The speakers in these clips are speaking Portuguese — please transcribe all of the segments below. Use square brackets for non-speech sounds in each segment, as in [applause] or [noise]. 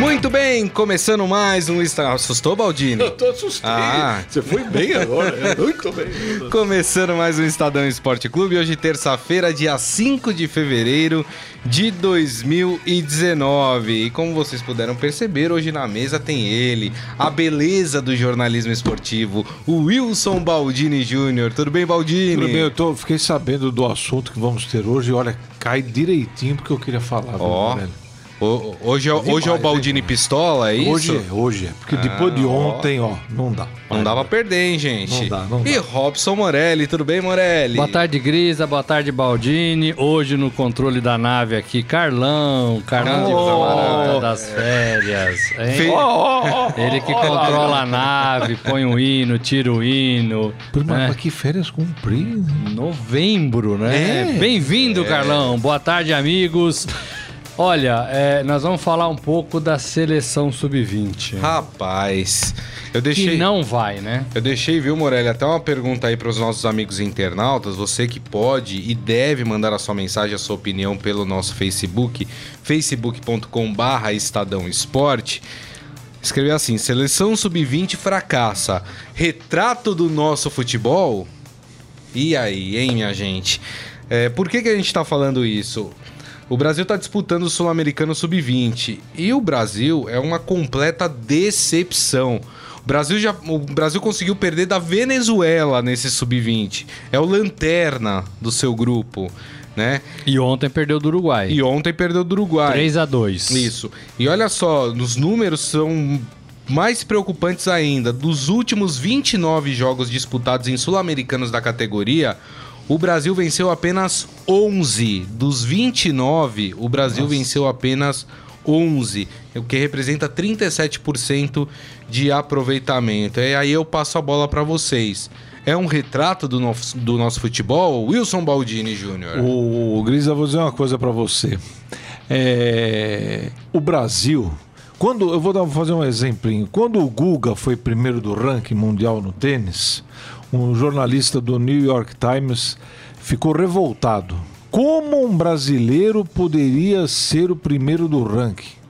Muito bem, começando mais um Estadão. Assustou, Baldini? [laughs] Eu tô assustado. Ah. Você foi bem agora. é, Muito bem. Começando mais um Estadão Esporte Clube, hoje terça-feira, dia 5 de fevereiro de 2019. E como vocês puderam perceber, hoje na mesa tem ele, a beleza do jornalismo esportivo, o Wilson Baldini Júnior. Tudo bem, Baldini? Tudo bem, eu tô, fiquei sabendo do assunto que vamos ter hoje e olha, cai direitinho porque eu queria falar. Ó, velho? O- hoje, é, o- hoje é o Baldini hein? Pistola, é isso? Hoje é, hoje é. Porque depois de Ah, ontem, ó, não dá. Não dá pra perder, hein, gente? Não dá, não E dá. Robson Morelli, tudo bem, Morelli? Boa tarde, Grisa. Boa tarde, Baldini. Hoje no controle da nave aqui, Carlão. Carlão de Oh. Camarada das férias. hein? Ó, ó, Ele que controla a nave, põe o hino, tira o hino. Mas, né? mas que férias compridas. Novembro, né? É. Bem-vindo, Carlão. Boa tarde, amigos. Olha, é, nós vamos falar um pouco da seleção sub-20. Rapaz, eu Que deixei. não vai, né? Eu deixei, viu, Morelli, até uma pergunta aí para os nossos amigos internautas. Você que pode e deve mandar a sua mensagem, a sua opinião pelo nosso Facebook, facebook.com/barra Estadão Esporte. Escreveu assim: seleção sub-20 fracassa. Retrato do nosso futebol? E aí, hein, minha gente? É, por que, que a gente tá falando isso? O Brasil tá disputando o Sul-Americano Sub-20 e o Brasil é uma completa decepção. O Brasil, já, o Brasil conseguiu perder da Venezuela nesse Sub-20. É o lanterna do seu grupo, né? E ontem perdeu do Uruguai. E ontem perdeu do Uruguai. 3 a 2 Isso. E olha só, os números são mais preocupantes ainda. Dos últimos 29 jogos disputados em sul-americanos da categoria, o Brasil venceu apenas 11. Dos 29, o Brasil venceu apenas 11, o que representa 37% de aproveitamento. E aí eu passo a bola para vocês. É um retrato do nosso, do nosso futebol? Wilson Baldini Júnior. O, o Grisa, eu vou dizer uma coisa pra você. É, o Brasil, quando eu vou dar, vou fazer um exemplinho. Quando o Guga foi primeiro do ranking mundial no tênis, um jornalista do New York Times ficou revoltado. Como um brasileiro poderia ser o primeiro do ranking?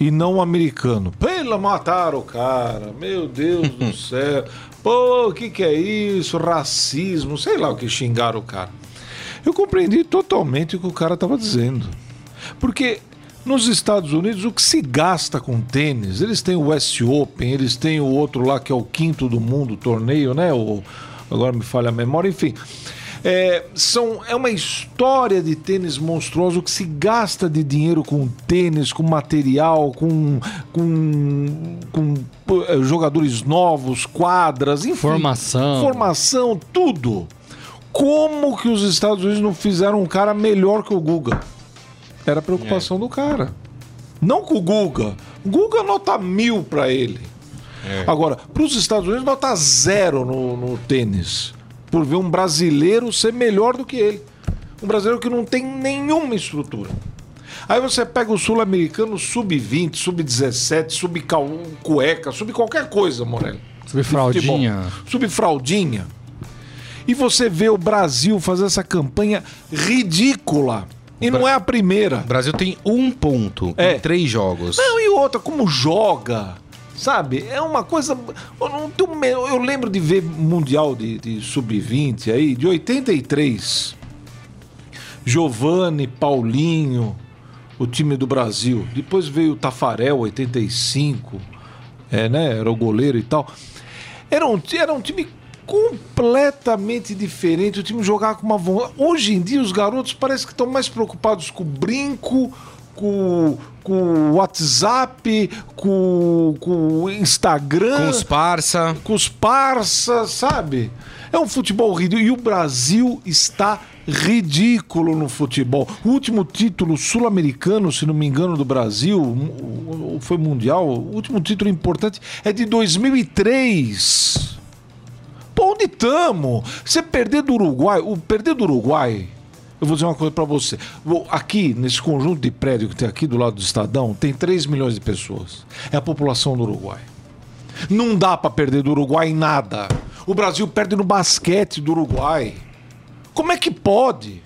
e não um americano. Pela mataram o cara, meu Deus do [laughs] céu. Pô, o que, que é isso? Racismo, sei lá o que xingaram o cara. Eu compreendi totalmente o que o cara estava dizendo. Porque nos Estados Unidos o que se gasta com tênis, eles têm o West Open, eles têm o outro lá que é o quinto do mundo, torneio, né? O, agora me falha a memória, enfim. É, são, é uma história de tênis monstruoso que se gasta de dinheiro com tênis, com material, com, com, com eh, jogadores novos, quadras, enfim. Formação. Formação, tudo. Como que os Estados Unidos não fizeram um cara melhor que o Guga? Era a preocupação do cara. Não com o Guga. O Guga nota mil pra ele. Agora, para os Estados Unidos, nota zero no, no tênis. Por ver um brasileiro ser melhor do que ele. Um brasileiro que não tem nenhuma estrutura. Aí você pega o sul-americano sub-20, sub-17, sub-cueca, sub qualquer coisa, Morelli. Subfraldinha. Subfraldinha. E você vê o Brasil fazer essa campanha ridícula. E não é a primeira. O Brasil tem um ponto É. em três jogos. Não, e outra, como joga. Sabe? É uma coisa. Eu, não tenho me- eu lembro de ver Mundial de, de Sub-20 aí, de 83. Giovanni, Paulinho, o time do Brasil. Depois veio o Tafarel, 85. É, né? Era o goleiro e tal. Era um, era um time completamente diferente. O time jogava com uma vontade. Hoje em dia, os garotos parece que estão mais preocupados com o brinco, com, com o WhatsApp, com, com o Instagram, Com os parça. com os parças, sabe? É um futebol ridículo. E o Brasil está ridículo no futebol. O último título sul-americano, se não me engano, do Brasil, foi mundial, o último título importante é de 2003. Onde estamos? Você perder do Uruguai, o perder do Uruguai, eu vou dizer uma coisa pra você. Aqui, nesse conjunto de prédio que tem aqui do lado do Estadão, tem 3 milhões de pessoas. É a população do Uruguai. Não dá pra perder do Uruguai em nada. O Brasil perde no basquete do Uruguai. Como é que pode?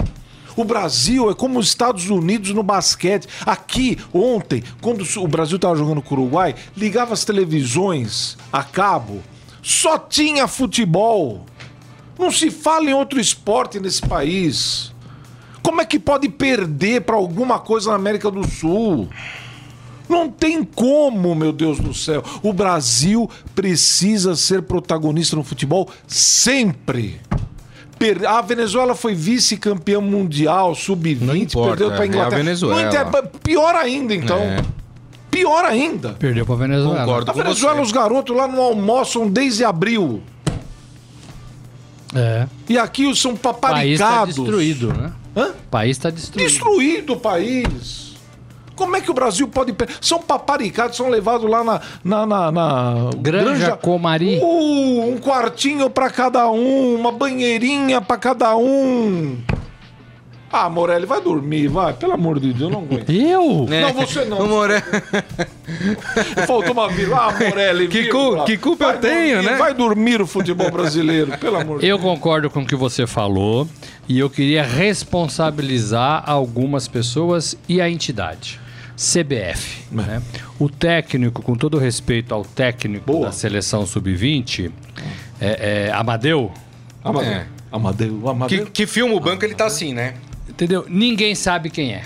O Brasil é como os Estados Unidos no basquete. Aqui, ontem, quando o Brasil estava jogando com o Uruguai, ligava as televisões a cabo, só tinha futebol. Não se fala em outro esporte nesse país. Como é que pode perder para alguma coisa na América do Sul? Não tem como, meu Deus do céu. O Brasil precisa ser protagonista no futebol sempre. A Venezuela foi vice-campeã mundial, Não sub-20, importa, perdeu para é a Inglaterra. Venezuela. Não Pior ainda, então. É. Pior ainda. Perdeu pra Venezuela. Concordo. A com Venezuela, você. os garotos lá não almoçam desde abril. É. E aqui são O país tá paparicados. destruído, né? Hã? O país tá destruído. Destruído o país. Como é que o Brasil pode. São paparicados, são levados lá na. na, na, na Granja Comari. Uh, um quartinho pra cada um, uma banheirinha pra cada um. Ah, Morelli, vai dormir, vai. Pelo amor de Deus, eu não aguento. Eu? Não, você não. O More... Faltou uma vírgula. Ah, Morelli, Que cu- que culpa Vai eu tenho, dormir, né? Vai dormir o futebol brasileiro, pelo amor de Eu concordo com o que você falou e eu queria responsabilizar algumas pessoas e a entidade. CBF. né? O técnico, com todo respeito ao técnico Boa. da seleção sub-20, é, é, Amadeu, Amadeu. É. Amadeu, que, Amadeu. que filma o banco, ele tá assim, né? Entendeu? Ninguém sabe quem é.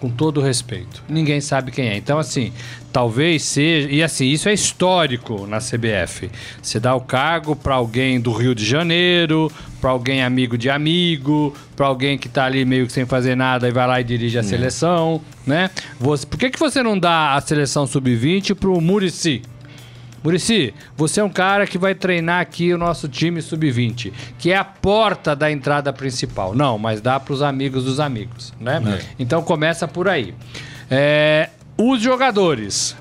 Com todo respeito. Ninguém sabe quem é. Então, assim, talvez seja. E assim, isso é histórico na CBF. Você dá o cargo para alguém do Rio de Janeiro, para alguém amigo de amigo, para alguém que tá ali meio que sem fazer nada e vai lá e dirige a seleção, né? Você, por que, que você não dá a seleção sub-20 pro Murici? Murici, você é um cara que vai treinar aqui o nosso time sub-20, que é a porta da entrada principal. Não, mas dá para os amigos dos amigos, né? Então começa por aí. É, os jogadores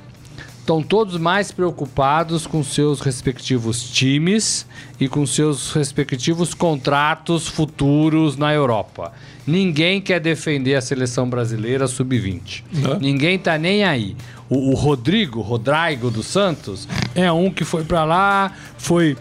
estão todos mais preocupados com seus respectivos times e com seus respectivos contratos futuros na Europa. Ninguém quer defender a seleção brasileira sub-20. Não. Ninguém tá nem aí. O, o Rodrigo, Rodrigo dos Santos, é um que foi pra lá, foi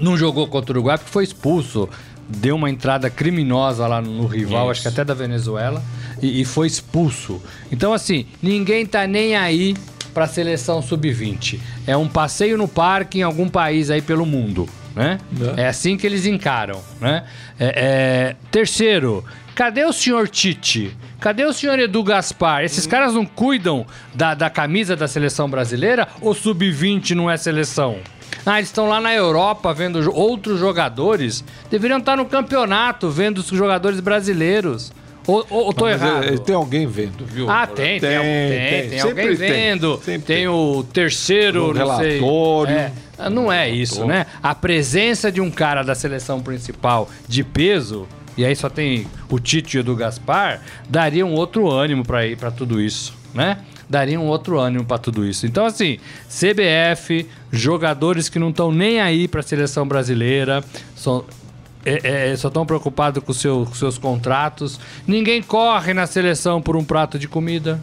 não jogou contra o Uruguai porque foi expulso. Deu uma entrada criminosa lá no, no rival, Isso. acho que até da Venezuela, e, e foi expulso. Então, assim, ninguém tá nem aí pra seleção sub-20. É um passeio no parque em algum país aí pelo mundo, né? É. É assim que eles encaram, né? É, é, Terceiro, cadê o senhor Tite? Cadê o senhor Edu Gaspar? Esses caras não cuidam da, da camisa da seleção brasileira ou sub-20 não é seleção? Ah, eles estão lá na Europa vendo outros jogadores. Deveriam estar no campeonato vendo os jogadores brasileiros. Ou, ou, ou tô Mas, errado? é, tem alguém vendo, viu? Ah, tem, tem, Tem, tem, tem, alguém vendo. Tem, tem. o terceiro, Um não sei. relatório. É, não é isso, né? A presença de um cara da seleção principal de peso, e aí só tem o Tite e o do Gaspar, daria um outro ânimo pra ir para tudo isso, né? Daria um outro ânimo pra tudo isso. Então, assim, CBF, jogadores que não estão nem aí pra seleção brasileira, são, é, é, só estão preocupados com, seu- com seus contratos. Ninguém corre na seleção por um prato de comida.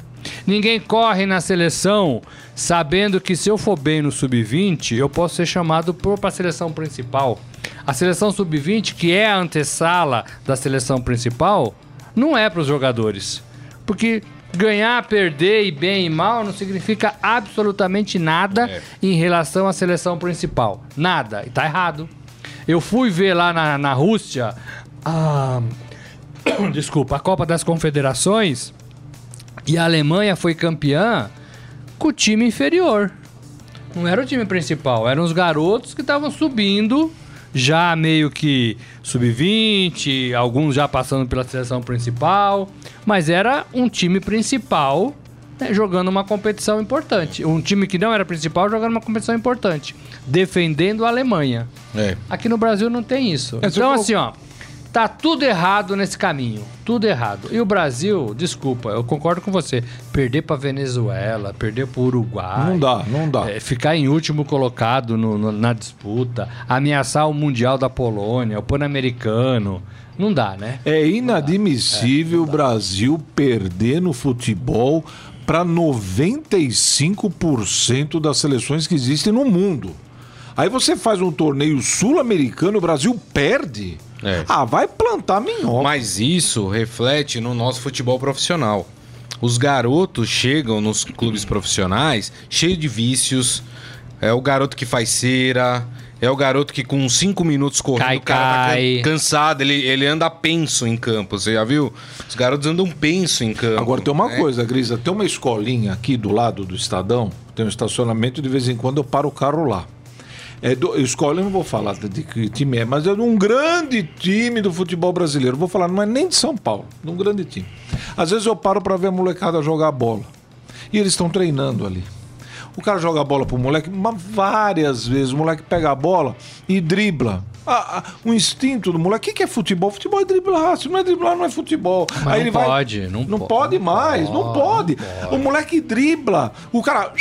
Ninguém corre na seleção sabendo que se eu for bem no sub-20, eu posso ser chamado para a seleção principal. A seleção sub-20, que é a antessala da seleção principal, não é para os jogadores. Porque ganhar, perder e bem e mal não significa absolutamente nada É. em relação à seleção principal. Nada. E tá errado. Eu fui ver lá na, na Rússia a. [coughs] Desculpa, a Copa das Confederações e a Alemanha foi campeã com o time inferior. Não era o time principal, eram os garotos que estavam subindo, já meio que sub-20, alguns já passando pela seleção principal, mas era um time principal jogando uma competição importante. Um time que não era principal jogando uma competição importante, defendendo a Alemanha. É. Aqui no Brasil não tem isso. É, então, assim, ó, tá tudo errado nesse caminho. Tudo errado. E o Brasil, desculpa, eu concordo com você. Perder pra Venezuela, perder pro Uruguai. Não dá, não dá. é, ficar em último colocado no- no- na disputa, ameaçar o Mundial da Polônia, o Pan-Americano. Não dá, né? É inadmissível o Brasil perder no futebol para 95% das seleções que existem no mundo. Aí você faz um torneio sul-americano, o Brasil perde. É. Ah, vai plantar minhoca. Mas isso reflete no nosso futebol profissional. Os garotos chegam nos clubes profissionais cheio de vícios. É o garoto que faz cera. É o garoto que com cinco minutos correndo, Cai, o cara tá cai. can- cansado, ele, ele anda penso em campo. Você já viu? Os garotos andam penso em campo. Agora tem uma né? coisa, Grisa, tem uma escolinha aqui do lado do Estadão, tem um estacionamento, de vez em quando eu paro o carro lá. É do, escola, eu não vou falar de que time é, mas é de um grande time do futebol brasileiro. Vou falar, não é nem de São Paulo, de um grande time. Às vezes eu paro para ver a molecada jogar bola. E eles estão treinando ali. O cara joga a bola pro moleque mas várias vezes. O moleque pega a bola e dribla. Ah, ah, o instinto do moleque. O que, que é futebol? Futebol é driblar. Se não é driblar, não é futebol. Mas não pode, não não po- pode não mais, não pode, pode. O moleque dribla. O cara.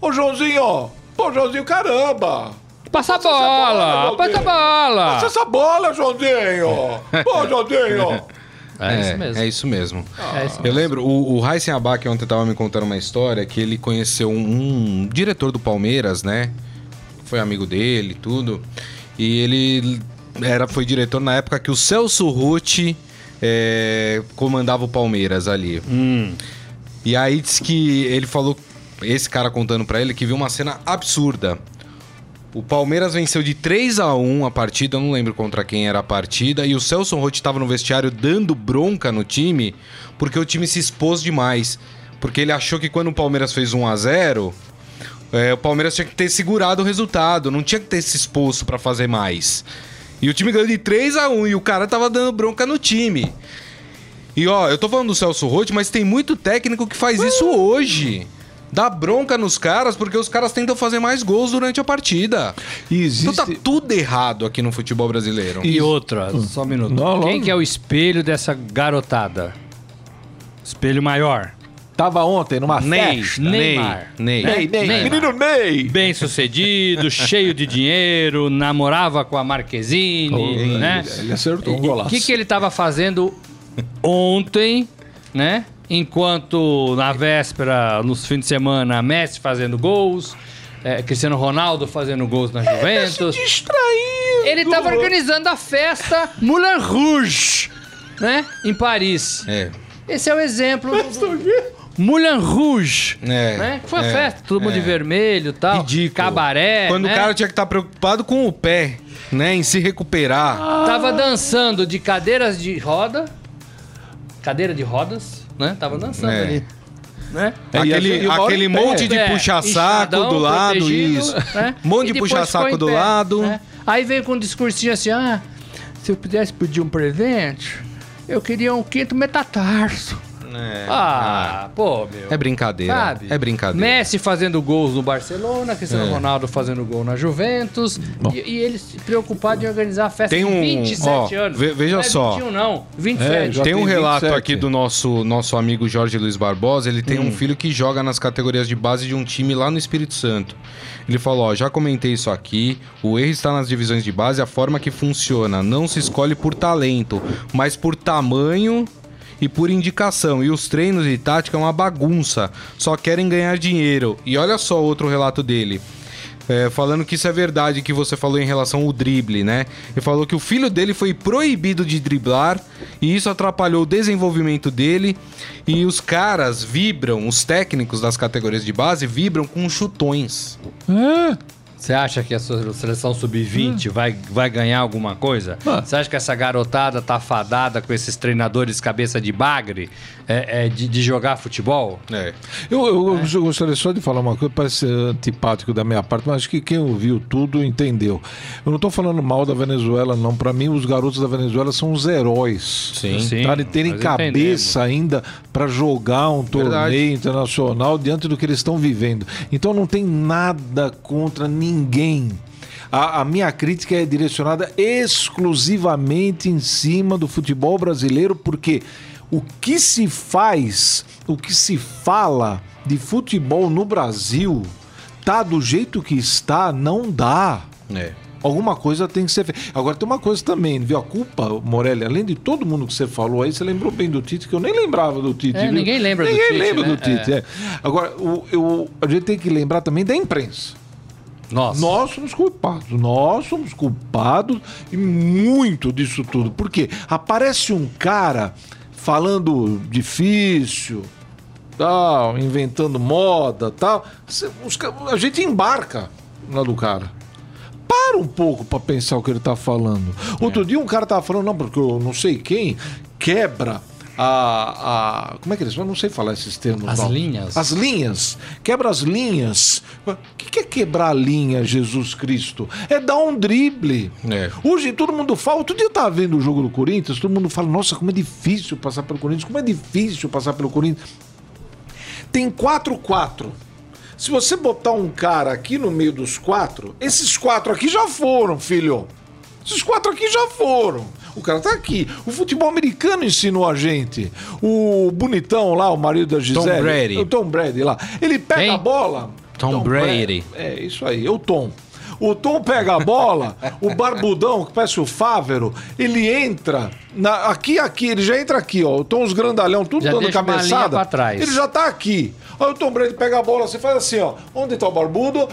Ô, Joãozinho! Ô, Joãozinho, caramba! Passa a bola, passa a bola. Passa essa bola, Joãozinho! [laughs] Ô, Joãozinho! É, isso mesmo. É isso mesmo. É isso Eu lembro, o, o Heisen Abac ontem tava me contando uma história que ele conheceu um, um diretor do Palmeiras, né? Foi amigo dele e tudo. E ele era, foi diretor na época que o Celso Rutti é, comandava o Palmeiras ali. E aí disse que ele falou, esse cara contando pra ele, que viu uma cena absurda. O Palmeiras venceu de 3 a 1 a partida, eu não lembro contra quem era a partida, e o Celso Rotti estava no vestiário dando bronca no time, porque o time se expôs demais. Porque ele achou que quando o Palmeiras fez 1 a 0 é, o Palmeiras tinha que ter segurado o resultado, não tinha que ter se exposto pra fazer mais. E o time ganhou de 3 a 1 e o cara tava dando bronca no time. E ó, eu tô falando do Celso Rotti, mas tem muito técnico que faz isso hoje. Dá bronca nos caras porque os caras tentam fazer mais gols durante a partida. E existe. Então tá tudo errado aqui no futebol brasileiro. E outra, só um minuto. Não, Quem que é o espelho dessa garotada? Espelho maior. Tava ontem numa Ney, festa. Neymar. Ney, Né? Ney, Ney, Neymar. menino Ney! Bem sucedido, cheio de dinheiro, namorava com a Marquezine, né? Ele acertou um O golaço. que, que ele estava fazendo ontem, né? Enquanto na véspera, nos fins de semana, Messi fazendo gols, é, Cristiano Ronaldo fazendo gols na Juventus. Distraído! Ele estava organizando a festa Moulin Rouge, né? Em Paris. É. Esse é o exemplo do Moulin Rouge. É, né? Foi é, festa, todo mundo é. de vermelho e tal. Ridículo. Cabaré. Quando né? o cara tinha que estar preocupado com o pé, né? Em se recuperar. Tava dançando de cadeiras de roda. Cadeira de rodas, né? Tava dançando É. ali. Né? É, aquele aquele monte de É, puxa-saco inchadão, do lado, isso. né? Monte de puxa-saco do pé, lado. né? Aí veio com um discursinho assim: ah, se eu pudesse pedir um presente, eu queria um quinto metatarso. É. Ah, pô, meu. É brincadeira. Sabe? É brincadeira. Messi fazendo gols no Barcelona, Cristiano É. Ronaldo fazendo gol na Juventus. E, e ele se preocupado em organizar a festa Tem de um- 27 ó, anos. ve- veja não é só. 21 não, 27. já Tem um relato 27. aqui do nosso, nosso amigo Jorge Luiz Barbosa. Ele tem um filho que joga nas categorias de base de um time lá no Espírito Santo. Ele falou: Ó, já comentei isso aqui. O erro está nas divisões de base, a forma que funciona. Não se escolhe por talento, mas por tamanho e por indicação. E os treinos e tática é uma bagunça. Só querem ganhar dinheiro. E olha só outro relato dele. É, falando que isso é verdade que você falou em relação ao drible, né? Ele falou que o filho dele foi proibido de driblar e isso atrapalhou o desenvolvimento dele. E os caras vibram, os técnicos das categorias de base vibram com chutões. É. Você acha que a sua seleção sub-20 vai, vai ganhar alguma coisa? Ah. Você acha que essa garotada tá fadada com esses treinadores cabeça de bagre é, é, de, de jogar futebol? É. Eu, eu- eu gostaria só de falar uma coisa, parece ser antipático da minha parte, mas acho que quem ouviu tudo entendeu. Eu não estou falando mal da Venezuela, não. Para mim, os garotos da Venezuela são os heróis. Sim. Sim. Tá, de terem cabeça ainda para jogar um torneio Verdade. internacional diante do que eles estão vivendo. Então não tem nada contra ninguém. A, a minha crítica é direcionada exclusivamente em cima do futebol brasileiro, porque o que se faz, o que se fala de futebol no Brasil, tá do jeito que está, não dá. É. Alguma coisa tem que ser feita. Agora tem uma coisa também, viu? A culpa, Morelli, além de todo mundo que você falou aí, você lembrou bem do Tite, que eu nem lembrava do Tite. É, ninguém lembra do ninguém Tite, lembra né? do Tite, é. Agora, o, eu, a gente tem que lembrar também da imprensa. Nossa. Nós somos culpados. Nós somos culpados e muito disso tudo. Porque aparece um cara falando difícil, tal, inventando moda, tal. A gente embarca na do cara. Para um pouco pra pensar o que ele tá falando. Outro dia um cara tava falando, não, porque eu não sei quem quebra a. a como é que eles falam? Não sei falar esses termos. As não. linhas. As linhas. Quebra as linhas. O que é quebrar a linha, Jesus Cristo? É dar um drible. É. Hoje todo mundo fala. Outro dia eu tava vendo o jogo do Corinthians, todo mundo fala, nossa, como é difícil passar pelo Corinthians, como é difícil passar pelo Corinthians. Tem 4-4. Se você botar um cara aqui no meio dos quatro, esses quatro aqui já foram, filho. Esses quatro aqui já foram. O cara tá aqui. O futebol americano ensinou a gente. O bonitão lá, o marido da Gisele. Brady. O Tom Brady lá. Ele pega Quem? a bola. Tom Brady. É, isso aí, é o Tom. O Tom pega a bola, o barbudão, que parece o Fávero, ele entra na- aqui, aqui, ele já entra aqui, ó. O Tom, os grandalhão, tudo Já dando cabeçada. pra trás. Ele já tá aqui. Aí o Tom Brady pega a bola, você faz assim, ó. Onde tá o barbudo?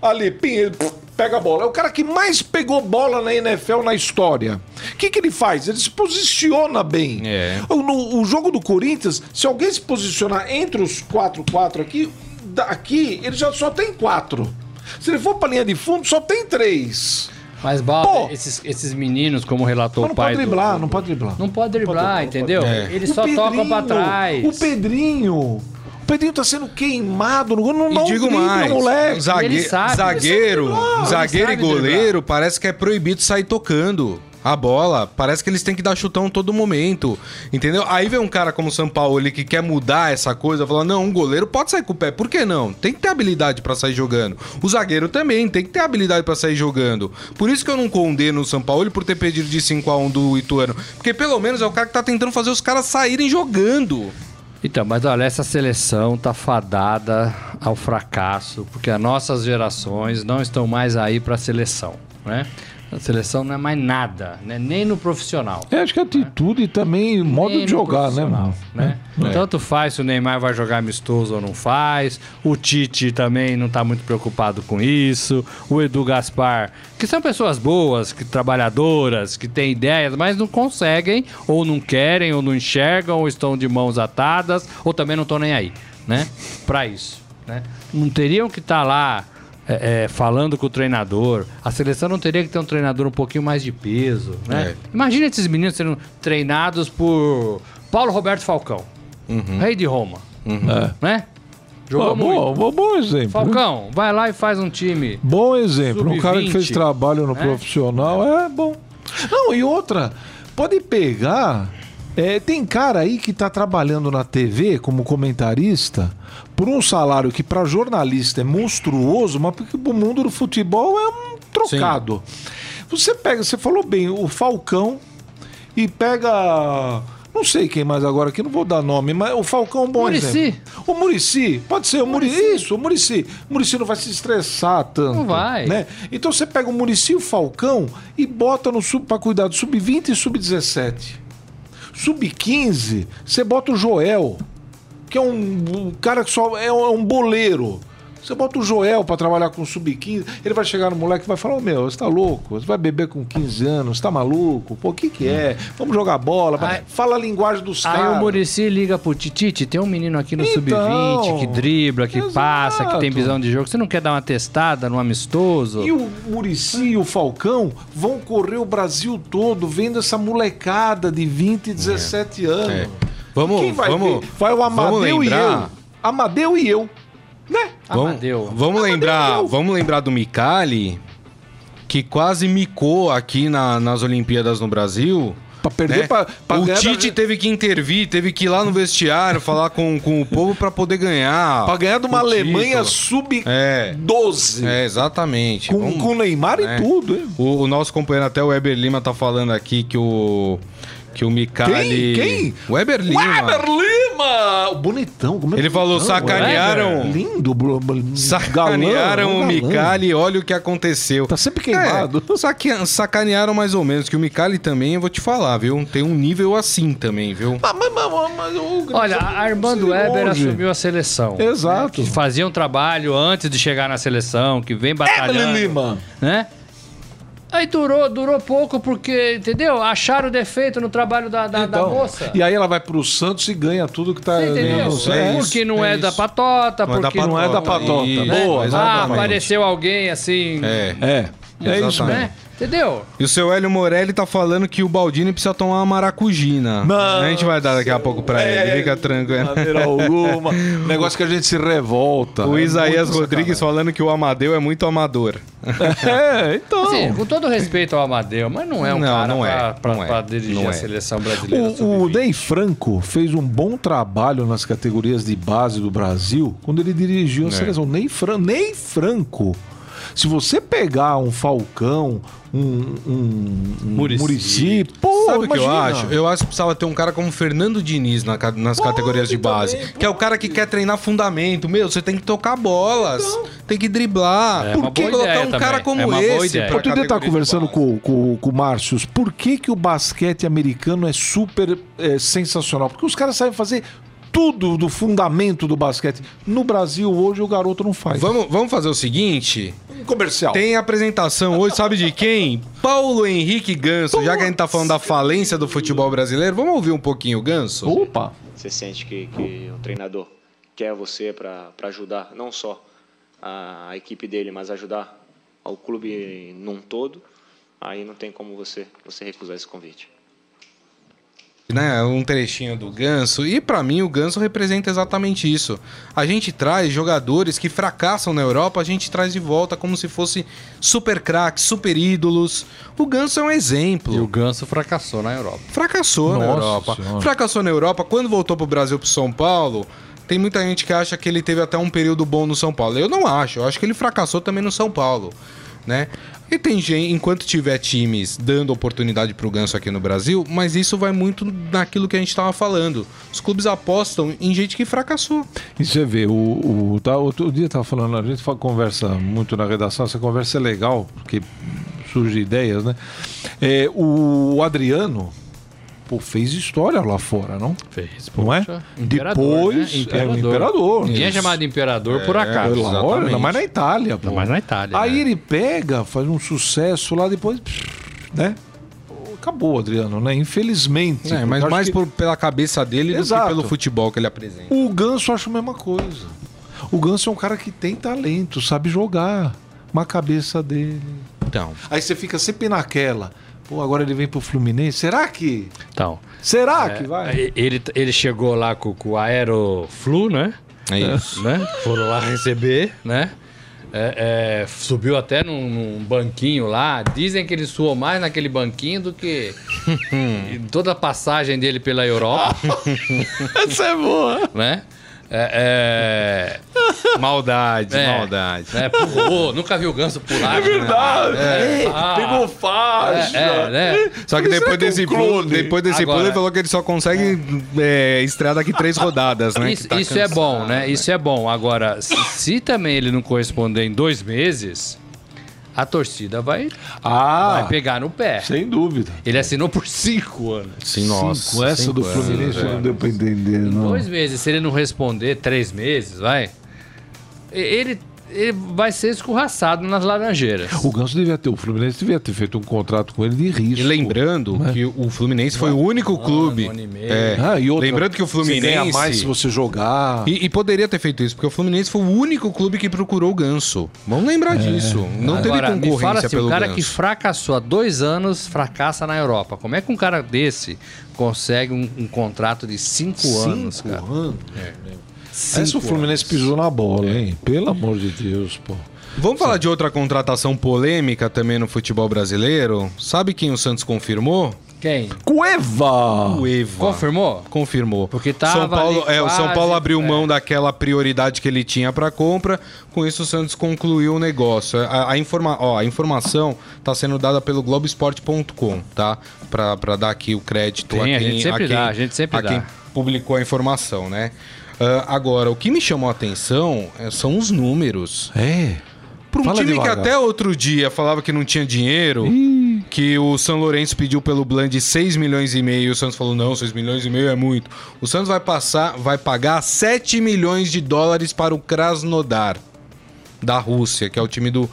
Ali, pim, ele pega a bola. É o cara que mais pegou bola na NFL na história. O que, que ele faz? Ele se posiciona bem. É. No, o jogo do Corinthians, se alguém se posicionar entre os 4-4 aqui, da- aqui, ele já só tem 4. Se ele for pra linha de fundo, só tem 3. Mas! Baldo, esses, esses meninos, como relatou o não pai pode driblar, do- não pode driblar. Não pode driblar, Não pode, não entendeu? É. Eles O só tocam pra Pedrinho, trás. O Pedrinho. O Pedrinho tá sendo queimado. Não, não E um digo drible, mais, moleque. zague- Ele sabe, zagueiro, ele sabe driblar, zagueiro ele e sabe goleiro parece que é proibido sair tocando a bola. Parece que eles têm que dar chutão todo momento, entendeu? Aí vem um cara como o São Paulo ele que quer mudar essa coisa, falando não, um goleiro pode sair com o pé, por que não? Tem que ter habilidade pra sair jogando. O zagueiro também tem que ter habilidade pra sair jogando. Por isso que eu não condeno o São Paulo por ter pedido de 5 a 1 do Ituano, porque pelo menos é o cara que tá tentando fazer os caras saírem jogando. Então, mas olha, essa seleção tá fadada ao fracasso, porque as nossas gerações não estão mais aí pra seleção, né? A seleção não é mais nada, né? nem no profissional. É, acho que atitude e também modo Nem de jogar, né, né? Tanto faz se o Neymar vai jogar amistoso ou não faz. O Tite também não tá muito preocupado com isso. O Edu Gaspar, que são pessoas boas, que trabalhadoras, que têm ideias, mas não conseguem, ou não querem, ou não enxergam, ou estão de mãos atadas, ou também não estão nem aí, né? Pra isso, né? Não teriam que estar lá é, é, falando com o treinador. A seleção não teria que ter um treinador um pouquinho mais de peso, né? É. Imagina esses meninos sendo treinados por Paulo Roberto Falcão, rei de Roma, É. né? Jogou Bom, muito. bom, bom, exemplo. Falcão, vai lá e faz um time. Bom exemplo. Um cara que fez Sub-20, trabalho no né? profissional é bom. Não, e outra, pode pegar. é, tem cara aí que tá trabalhando na TV como comentarista por um salário que para jornalista é monstruoso, mas porque pro mundo do futebol é um trocado. Você pega, você falou bem, o Falcão e pega. Não sei quem mais agora aqui, não vou dar nome, mas o Falcão é um bom Muricy. exemplo. O Murici, pode ser o Murici. Isso, o Murici. O Murici não vai se estressar tanto. Não vai. Né? Então você pega o Murici e o Falcão e bota no sub para cuidar do sub-20 e sub-17. Sub-15, você bota o Joel, que é um, um cara que só é um, é um boleiro. Você bota o Joel pra trabalhar com o sub-15, ele vai chegar no moleque e vai falar: Ô meu, você tá louco? Você vai beber com 15 anos, você tá maluco? Pô, o que que é? Vamos jogar bola. Aí- Fala a linguagem dos Aí caras. o Murici liga pro Titite, tem um menino aqui no Então, sub-20 que dribla, que exato. passa, que tem visão de jogo. Você não quer dar uma testada no amistoso? E o Murici e o Falcão vão correr o Brasil todo vendo essa molecada de 20 e 17 anos. É. Vamos- Quem vai vamos- ver? Vai o Amadeu e eu. Amadeu e eu. Né? Vamos, Amadeu. vamos Amadeu lembrar, vamos lembrar do Micali, que quase micou aqui na- nas Olimpíadas no Brasil. Pra perder né? pra, pra o Tite da, teve que intervir, teve que ir lá no vestiário [laughs] falar com, com o povo pra poder ganhar. pra ganhar de uma o Alemanha título. sub-12. É, exatamente. com, Vamos- com o Neymar e é. tudo, hein? O, o nosso companheiro até o Weber Lima tá falando aqui que o que o Micali Quem? Quem? Weber Lima. Weber Lima! Bonitão. Como é Ele falou, bonitão, sacanearam. é? Lindo. bro- Sacanearam galã, o. Micali e olha o que aconteceu. Tá sempre queimado. É, saque- sacanearam mais ou menos, que o Micali também, eu vou te falar, viu? Tem um nível assim também, viu? Mas, mas, mas, mas, o- Olha, a Armando Longe. Weber assumiu a seleção. Exato. Que fazia um trabalho antes de chegar na seleção, que vem batalhando. Evelyn Lima. né? Aí durou, durou pouco porque, entendeu? Acharam defeito no trabalho da, da, da Então, moça. E aí ela vai pro Santos e ganha tudo que tá. Você entendeu? Isso, é porque isso, não é, é da patota, Não é da porque Não é da patota. Isso, né? Boa, Ah, apareceu alguém assim, É. É. É isso né? Entendeu? E o seu Hélio Morelli tá falando que o Baldini precisa tomar uma maracujina. Não. A gente vai dar daqui a pouco pra É, ele, fica De tranquilo. alguma. [laughs] Negócio que a gente se revolta. O É Isaías Rodrigues falando que o Amadeu é muito amador. [laughs] É, então. Assim, com todo respeito ao Amadeu, mas não é um Não, cara não é, pra, pra- não é, pra dirigir não a é. seleção brasileira. O, o sub-20. Ney Franco fez um bom trabalho nas categorias de base do Brasil quando ele dirigiu a É. seleção. Ney, Fran Ney Franco. Se você pegar um Falcão, um, um, um Muricy. Muricy, pô, Sabe o que eu acho? Eu acho que precisava ter um cara como Fernando Diniz na nas categorias de base. também, que é o cara que quer treinar fundamento. Meu, você tem que tocar bolas, tem que driblar. É Por que colocar um também. cara como É uma boa esse? Outro dia eu tava conversando com, com, com o Márcios, por que, que o basquete americano é super é, sensacional? Porque os caras sabem fazer tudo do fundamento do basquete. No Brasil, hoje, o garoto não faz. Vamos, vamos fazer o seguinte: Um comercial. tem apresentação hoje, sabe de quem? Paulo Henrique Ganso. Já que a gente tá falando da falência do futebol brasileiro, vamos ouvir um pouquinho o Ganso? Opa! Você sente que, que o treinador quer você para ajudar não só a, a equipe dele, mas ajudar ao clube num todo, aí não tem como você, você recusar esse convite. Né, um trechinho do Ganso. E pra mim o Ganso representa exatamente isso. A gente traz jogadores que fracassam na Europa, a gente traz de volta como se fosse super craques, super ídolos. O Ganso é um exemplo. E o Ganso fracassou na Europa. Fracassou na Nossa Europa. Senhora. Fracassou na Europa. Quando voltou pro Brasil, pro São Paulo, tem muita gente que acha que ele teve até um período bom no São Paulo. Eu não acho. Eu acho que ele fracassou também no São Paulo, né? E tem gente, enquanto tiver times dando oportunidade pro Ganso aqui no Brasil, mas isso vai muito naquilo que a gente tava falando. Os clubes apostam em gente que fracassou. E você vê, o, o, tá, outro dia tava falando, a gente conversa muito na redação, essa conversa é legal, porque surge ideias, né? É, o Adriano pô, fez história lá fora, não? Fez, Não é? Imperador, Depois, né? é o imperador. Ninguém é chamado de imperador por acaso. Lá, olha, mais na Itália, pô. Ainda mais na Itália, Aí né? ele pega, faz um sucesso lá, depois, né? Acabou, Adriano, né? Infelizmente. É, mas mais que- por- pela cabeça dele Exato. do que pelo futebol que ele apresenta. O Ganso acha a mesma coisa. O Ganso é um cara que tem talento, sabe jogar. Uma cabeça dele. Então, Aí você fica sempre naquela. Pô, agora ele vem pro Fluminense. Será que. Então, Será que vai? é, ele, ele chegou lá com, com o Aeroflu, né? é isso. né? Foram lá receber, né? É, é, subiu até num, num banquinho lá. Dizem que ele suou mais naquele banquinho do que [laughs] toda a passagem dele pela Europa, [laughs] Essa é boa. né? É, [laughs] Maldade, é, maldade. é, pulou, nunca vi o ganso pular. É verdade. É, ah, Pegou faixa. É, é, né? Só que depois é um desse pulo, depois desse Agora- pulo, ele falou que ele só consegue é, estrear daqui três rodadas, né? Isso, tá isso é cansado, bom, né? Isso é bom. Agora, se, se também ele não corresponder em dois meses, a torcida vai, Ah, vai pegar no pé. sem dúvida. Ele assinou por cinco anos. Sim, nossa. Com essa cinco do Fluminense não deu pra entender, não. Dois meses, se ele não responder, três meses, vai. Ele, ele vai ser escorraçado nas laranjeiras. O Ganso devia ter, o Fluminense devia ter feito um contrato com ele de risco. E lembrando que o Fluminense foi o único clube. ano e meio. É, Ah, e outra, lembrando que o Você ganha Fluminense. mais se você jogar. E, e poderia ter feito isso, porque o Fluminense foi o único clube que procurou o Ganso. Vamos lembrar disso. Não Agora, teve me fala concorrência assim, pelo o cara Ganso. que fracassou há dois anos, fracassa na Europa. Como é que um cara desse consegue um, um contrato de cinco, anos, Cinco cara? anos. Cinco Essa o Fluminense pisou na bola, hein? Pelo amor de Deus, pô. Vamos falar de outra contratação polêmica também no futebol brasileiro? Sabe quem o Santos confirmou? Quem? Cueva! O Eva. Confirmou? Confirmou. Porque tava São Paulo, ali é, o São Paulo abriu é. mão daquela prioridade que ele tinha para compra. Com isso, o Santos concluiu o negócio. A, a informa, ó, a informação está sendo dada pelo Globoesporte.com, tá? Para dar aqui o crédito Tem, a a quem, gente sempre quem- dá, a gente sempre a dá. quem- publicou a informação, né? Ah, agora, o que me chamou a atenção eh, são os números. É. Para um Fala time devagar. que até outro dia falava que não tinha dinheiro, que o São Lourenço pediu pelo Bland 6 milhões e meio, e o Santos falou: não, 6 milhões e meio é muito. O Santos vai passar, vai pagar 7 milhões de dólares para o Krasnodar da Rússia, que é o time do.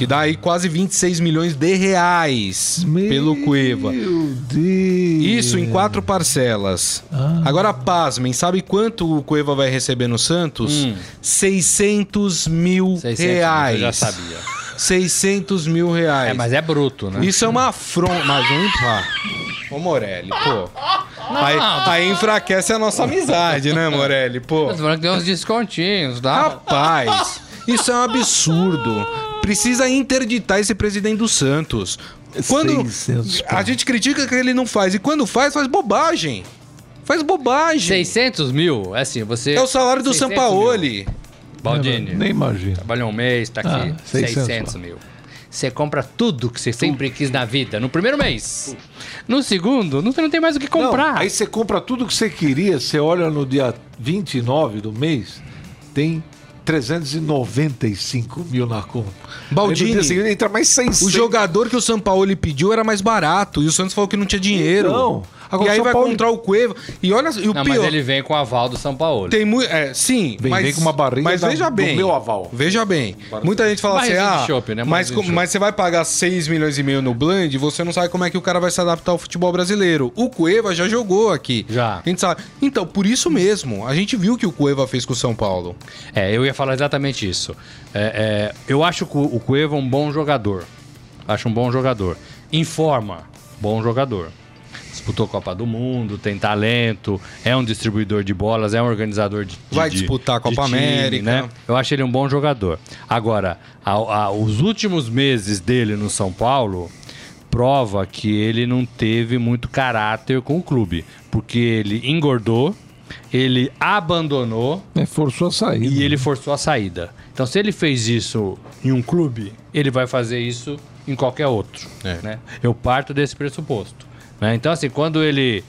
Que dá aí quase 26 milhões de reais pelo Cueva. Meu Deus. Isso em quatro parcelas. Ah. Agora, pasmem, sabe quanto o Cueva vai receber no Santos? 600 mil 600 reais. Eu já sabia. 600 mil reais. É, mas é bruto, né? Isso é uma afronta. Mas vamos lá. Ô, Morelli, pô. aí, aí enfraquece a nossa amizade, né, Morelli? Pô. Falando que tem uns descontinhos, tá? Rapaz, isso é um absurdo. Precisa interditar esse presidente do Santos. Quando 600 a gente critica que ele não faz e quando faz, faz bobagem. Faz bobagem. 600 mil, é assim, você... É o salário do 600 Sampaoli. Baldini, Nem imagino. trabalhou um mês, tá aqui, Ah, 600 600, mil. Você compra tudo que você sempre quis na vida, no primeiro mês. No segundo, não, você não tem mais o que comprar. Não, aí você compra tudo que você queria, você olha no dia 29 do mês, tem 395 mil na conta. Baldini. Aí seguinte entra mais 600. O jogador que o Sampaoli pediu era mais barato e o Santos falou que não tinha dinheiro. Não. Agora e aí o vai Sampaoli- encontrar o Cueva. E olha, e o não, pior. mas ele vem com o aval do São Paulo. Tem muito. É, sim, Vem- mas, vem com uma barriga Mas da- veja do bem. meu aval. Veja bem. Muita gente fala assim: de ah, chopp, né? mas, Barriga de co- chopp. mas você vai pagar 6 milhões e meio no Bland, você não sabe como é que o cara vai se adaptar ao futebol brasileiro. O Cueva já jogou aqui. Já. A gente sabe. Então, por isso mesmo, a gente viu o que o Cueva fez com o São Paulo. É, eu ia falar exatamente isso. É, é, eu acho que o o Cueva é um bom jogador. Acho um bom jogador. Informa, bom jogador. Disputou Copa do Mundo, tem talento, é um distribuidor de bolas, é um organizador de. de- Vai disputar a Copa time, América. né? Eu acho ele um bom jogador. Agora, a- a- os últimos meses dele no São Paulo prova que ele não teve muito caráter com o clube. Porque ele engordou, ele abandonou É, forçou a sair. e ele forçou a saída. Então, se ele fez isso em um clube, ele vai fazer isso em qualquer outro. É. Né? Eu parto desse pressuposto. Né? Então, assim, quando ele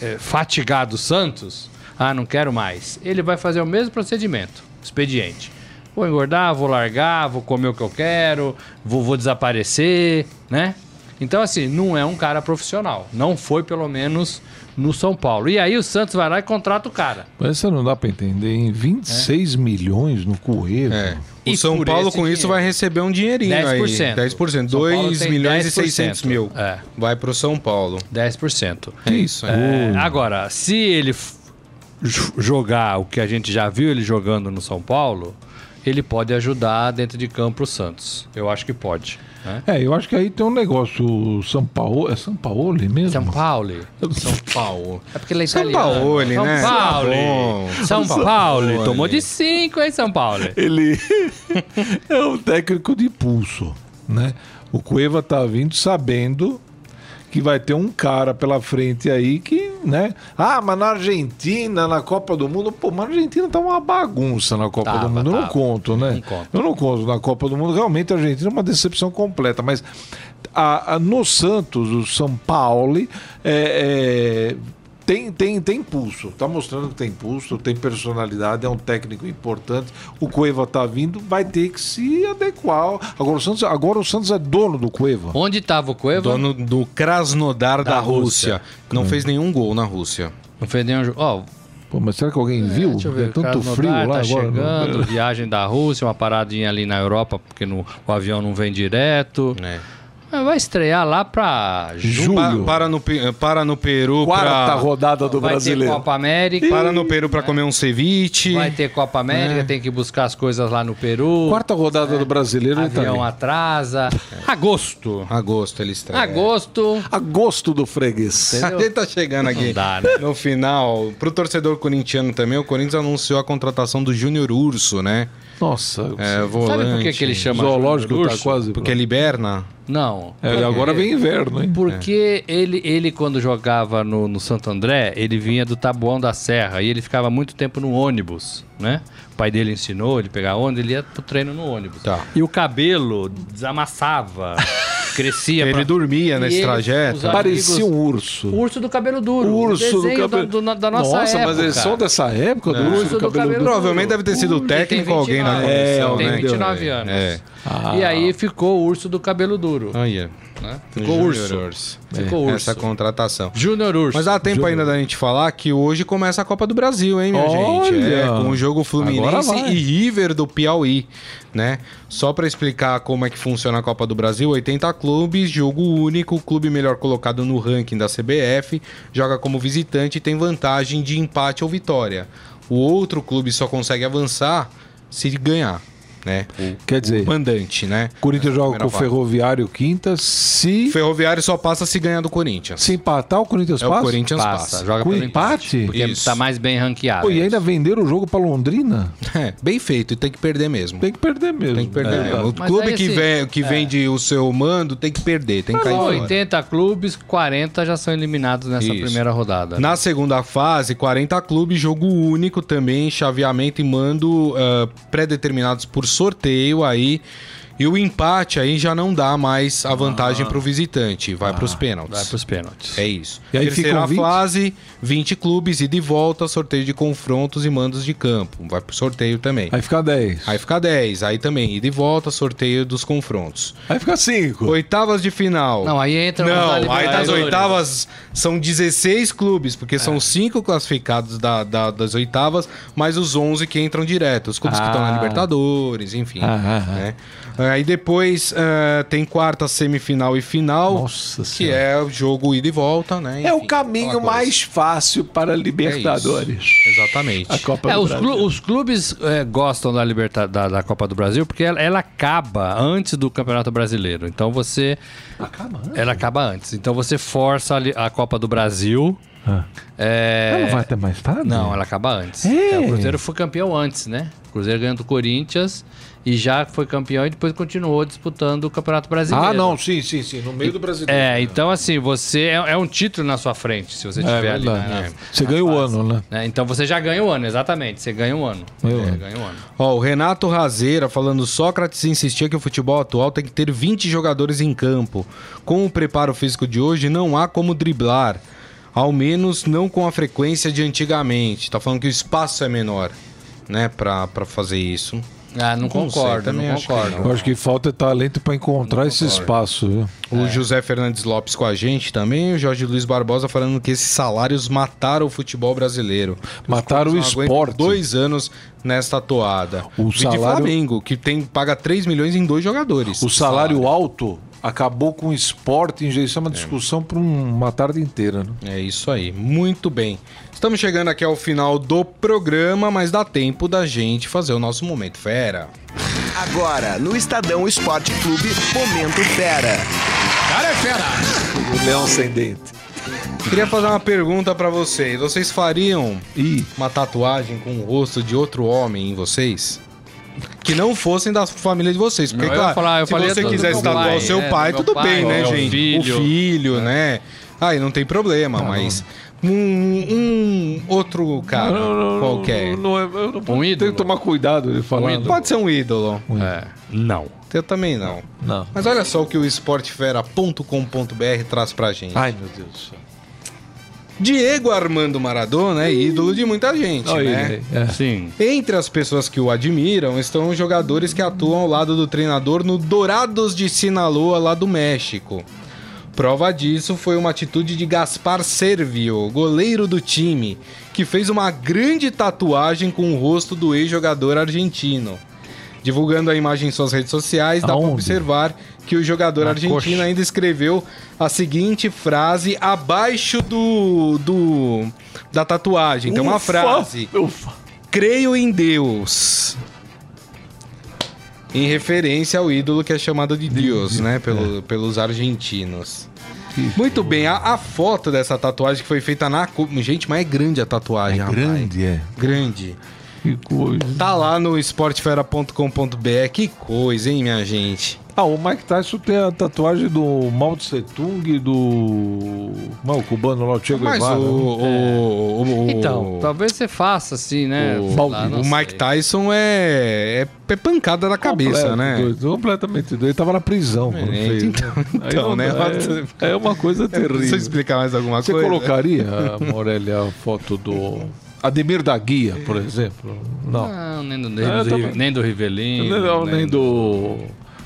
é, fatigar do Santos, ah, não quero mais, ele vai fazer o mesmo procedimento, expediente. Vou engordar, vou largar, vou comer o que eu quero, vou, vou desaparecer, né? Então, assim, não é um cara profissional. Não foi, pelo menos, no São Paulo. E aí o Santos vai lá e contrata o cara. Mas isso não dá pra entender. Em 26 milhões no Coelho. É. O E São Paulo, com isso, dinheiro? vai receber um dinheirinho 10%. aí. 10%. São Paulo 2 tem milhões e 10%. 600 mil. É. Vai pro São Paulo. 10%. É isso aí. É, agora, se ele jogar o que a gente já viu ele jogando no São Paulo, ele pode ajudar dentro de campo o Santos. Eu acho que pode. Né? É, eu acho que aí tem um negócio. São Paulo. É São Paulo mesmo? São Paulo. São Paulo. É porque ele é São. Paulo, São né? Paulo. Tá bom. São São Paulo. Paulo. Tomou de 5, hein, São Paulo? Ele [laughs] é um técnico de pulso, né? O Cueva tá vindo sabendo que vai ter um cara pela frente aí que, né? Ah, mas na Argentina, na Copa do Mundo, pô, mas na Argentina tá uma bagunça na Copa Tava, do Mundo. Eu não conto, né? Eu não conto na Copa do Mundo. Realmente a Argentina é uma decepção completa, mas a- a- no Santos, o São Paulo, é, é, tem, tem, tem pulso, tá mostrando que tem pulso, tem personalidade, é um técnico importante. O Cueva tá vindo, vai ter que se adequar. Agora o Santos, agora o Santos é dono do Cueva. Onde tava o Cueva? Dono do Krasnodar da, Da Rússia. Rússia. Não fez nenhum gol na Rússia. Não fez nenhum jogo. Ó, Pô, mas será que alguém viu? Deixa eu ver, é tanto Krasnodar frio lá tá agora. chegando, viagem da Rússia, uma paradinha ali na Europa, porque no, o avião não vem direto. É. Vai estrear lá pra Julho. Pa- para, no, para no Peru Quarta pra... rodada do vai brasileiro. ter Copa América. Para no Peru pra comer um ceviche. Vai ter Copa América, tem que buscar as coisas lá no Peru. Quarta rodada do brasileiro tá avião atrasa. Agosto. Agosto ele estreia. Agosto. Agosto do freguês. Entendeu? Ele tá chegando aqui. Dá, né? No final, pro torcedor corintiano também, o Corinthians anunciou a contratação do Júnior Urso, né? Nossa, É, volante. Sabe por que, que ele chama zoológico Júnior tá Urso? quase. Porque ele hiberna? Não. É, Porque- agora vem inverno, hein? Porque ele, ele, quando jogava no, no Santo André, ele vinha do Taboão da Serra e ele ficava muito tempo no ônibus, né? O pai dele ensinou ele pegar ônibus, ele ia pro treino no ônibus. Tá. E o cabelo desamassava. [laughs] crescia. Ele pra- dormia E nesse trajeto. Parecia amigos- um urso. O urso do cabelo duro. O urso o do desenho cabelo. da, do- da nossa Nossa, época. mas eles são dessa época do É. urso, do do cabelo, cabelo duro. Provavelmente deve ter sido Ele técnico tem ou alguém na 29, comissão, tem né? 29 anos. É. Ah. E aí ficou o urso do cabelo duro. Olha. Né? Ficou urso. Ficou urso. Essa contratação. Júnior Urso. Mas dá tempo Júnior. ainda da gente falar que hoje começa a Copa do Brasil, hein, minha Olha! gente? É, com o jogo Fluminense e River do Piauí, né? Só pra explicar como é que funciona a Copa do Brasil, 80 clubes, jogo único, o clube melhor colocado no ranking da CBF, joga como visitante e tem vantagem de empate ou vitória. O outro clube só consegue avançar se ganhar, né? O Quer dizer, mandante, né? Corinthians joga com o. Ferroviário quinta. Se, O Ferroviário só passa se ganhar do Corinthians. se empatar, o Corinthians É o passa? Corinthians passa, passa. joga Com pelo empate? Porque Isso. tá mais bem ranqueado. Pô, e ainda venderam o jogo pra Londrina? É, bem feito, e tem que perder mesmo. Tem que perder mesmo. Tem que perder É. mesmo. O Mas clube que, assim, vem, que vende o seu mando tem que perder, tem que cair São fora. 80 clubes, 40 já são eliminados nessa Isso. primeira rodada. Na segunda fase, 40 clubes, jogo único também, chaveamento e mando ah, pré-determinados por sorteio aí. E o empate aí já não dá mais a vantagem pro visitante, vai pros pênaltis. Vai pros pênaltis. É isso. E aí Terceira ficam 20? fase, 20 clubes, ida e volta, sorteio de confrontos e mandos de campo. Vai pro sorteio também. Aí fica 10. Aí fica 10, aí também, ida e volta, sorteio dos confrontos. Aí fica 5. Oitavas de final. Não, aí entra Não, os aí das oitavas são 16 clubes, porque É. são cinco classificados da, da- das oitavas, mais os 11 que entram direto. Os clubes que estão na Ah. Libertadores, enfim. Ah, ah, ah. né? Aí depois ah, tem quarta, semifinal e final, Nossa que Senhora. é o jogo ida e volta, né? É o Enfim, caminho mais fácil para a Libertadores. Exatamente. A Copa É, do os, Brasil. clu- os clubes é, gostam da, liberta da, da Copa do Brasil porque ela, ela acaba antes do Campeonato Brasileiro. Então você. Acaba, né? Ela acaba antes. Então você força a, a Copa do Brasil. Ah. é, Ela vai até mais tarde? Não, ela acaba antes. É. É, o Cruzeiro foi campeão antes, né? O Cruzeiro ganhou do Corinthians e já foi campeão e depois continuou disputando o Campeonato Brasileiro. Ah, não, sim, sim, sim. No meio do brasileiro. É, então assim, você é, é um título na sua frente, se você É tiver ali. verdade. né, Você ganha o ano, né? né? Então você já ganha o ano, exatamente. Você ganha o ano. É, ganha o ano. Ó, o Renato Razeira falando Sócrates insistia que o futebol atual tem que ter 20 jogadores em campo. Com o preparo físico de hoje, não há como driblar. Ao menos não com a frequência de antigamente. Tá falando que o espaço é menor, né, pra, pra fazer isso. Ah, não, Não sei, concordo, também não acho que concordo. Eu acho que falta talento para encontrar esse espaço, viu? O José Fernandes Lopes com a gente também, o Jorge Luiz Barbosa falando que esses salários mataram o futebol brasileiro. Que os Mataram o esporte. Dois anos nesta toada. O Vide salário- Flamengo, que tem, paga 3 milhões em dois jogadores. O salário alto acabou com o esporte em isso é uma discussão para uma tarde inteira, né? É isso aí, muito bem. Estamos chegando aqui ao final do programa, mas dá tempo da gente fazer o nosso momento fera. Agora, no Estadão Esporte Clube, Momento Fera. O leão sem dente. Queria fazer uma pergunta pra vocês. Vocês fariam Ih, uma tatuagem com o rosto de outro homem em vocês? Que não fossem da família de vocês. Porque, Não, eu claro, falar- eu se falei você do- do quisesse meu tatuar pai, o seu é, pai, meu tudo pai, bem, né, é, o gente? filho, o filho, né? Aí não tem problema, mas um, um outro cara qualquer. Não, é- eu não Um Tem ídolo? que tomar cuidado de falar. ídolo? Pode ser um ídolo. É, não. Eu também não. Não. Mas olha só o que o esportefera.com.br traz pra gente. Ai, meu Deus do céu. Diego Armando Maradona é ídolo de muita gente, Olha né? É. Sim. Entre as pessoas que o admiram estão os jogadores que atuam ao lado do treinador no Dourados de Sinaloa, lá do México. Prova disso foi uma atitude de Gaspar Servio, goleiro do time, que fez uma grande tatuagem com o rosto do ex-jogador argentino. Divulgando a imagem em suas redes sociais, dá para Aonde? observar que o jogador Na argentino coxa. ainda escreveu a seguinte frase abaixo do, do da tatuagem. Tem uma Ufa, frase: ufa. Creio em Deus. Em referência ao ídolo que é chamado de Deus, né? Pelo, Pelos argentinos. Muito bem, a, a foto dessa tatuagem que foi feita na. Gente, mas é grande a tatuagem, É rapaz. grande, é. Grande. Que coisa. Tá lá no esportefera.com.br. Que coisa, hein, minha gente? Ah, o Mike Tyson tem a tatuagem do Mao Tse Tung e do. Não, o cubano lá, o Che Mas Guevara. o, o, o- Então, o- talvez você faça assim, né? O- lá, o Mike. Tyson é, é pancada da cabeça, né? doido, completamente doido. Ele tava na prisão quando É, fez. então- né? Então, né? É, é uma coisa [laughs] Deixa eu terrível. explicar mais alguma Você coisa. colocaria, Morelli, a foto do [laughs] Ademir da Guia, por exemplo? Não. Não, nem do, É, nem do, também. nem do Rivelino. Não, nem do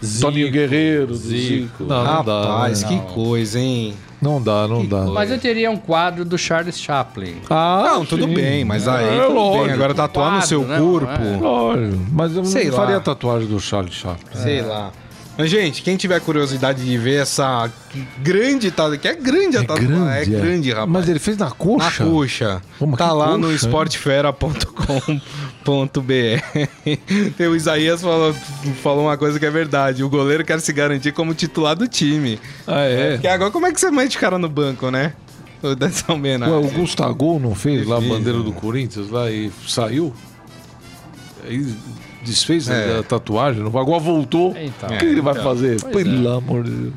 Zico, Toninho Guerreiro, do Zico. Zico. Não, não dá. Rapaz, que coisa, hein? Não dá, não dá. Mas eu teria um quadro do Charles Chaplin. Ah, Não, tudo bem, mas aí É, tudo bem. lógico. Agora tatuar no Quadro, seu né? corpo, É. Lógico, mas eu Sei não lá. faria a tatuagem do Charlie Chaplin. sei lá. Mas, gente, quem tiver curiosidade de ver essa grande tatuagem, que é grande a tatuagem, é grande, rapaz. Mas ele fez na Na coxa? coxa. Pô, mas tá lá no coxa, hein? esportefera.com.br. [laughs] Tem o Isaías falou, falou uma coisa que é verdade. O goleiro quer se garantir como titular do time. Ah, é? Porque agora como é que você mete o cara no banco, né? O Dessa Ué, homenagem. o Gustavo não fez lá a bandeira né? do Corinthians lá e saiu? Aí desfez É. a tatuagem, não- agora voltou. Então. o que ele vai então. fazer? Pois Pelo amor de Deus.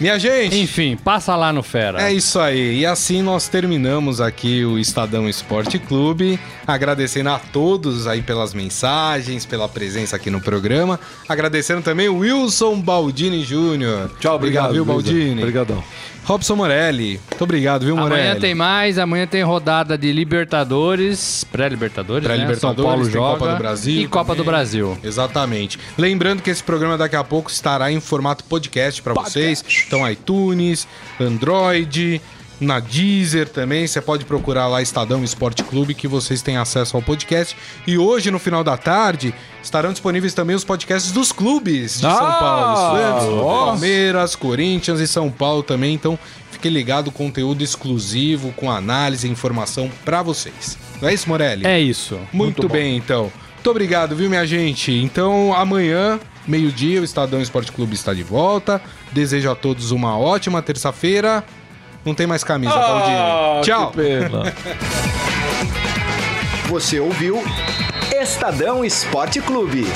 Minha gente, Enfim, passa lá no Fera. É isso aí. E assim nós terminamos aqui o Estadão Esporte Clube. Agradecendo a todos aí pelas mensagens, pela presença aqui no programa. Agradecendo também o Wilson Baldini Júnior. Tchau, obrigado. viu, Luísa. Baldini? Obrigadão. Robson Morelli. Muito obrigado, viu, Morelli? Amanhã tem mais, amanhã tem rodada de Libertadores, pré-Libertadores, Pré-Libertadores, né? São Paulo joga Copa do Brasil e Copa do também. Brasil. Exatamente. Lembrando que esse programa daqui a pouco estará em formato podcast para vocês. Então, iTunes, Android, na Deezer também. Você pode procurar lá Estadão Esporte Clube que vocês têm acesso ao podcast. E hoje, no final da tarde, estarão disponíveis também os podcasts dos clubes de São Ah, Paulo. Santos. Palmeiras, Corinthians e São Paulo também. Então, fique ligado, conteúdo exclusivo com análise e informação para vocês. Não é isso, Morelli? É isso. Muito, bom. bem, então. Muito obrigado, viu, minha gente? Então, amanhã, meio-dia, o Estadão Esporte Clube está de volta. Desejo a todos uma ótima terça-feira. Não tem mais camisa, Baldini. Tchau. Ah, Que pena. Você ouviu Estadão Esporte Clube.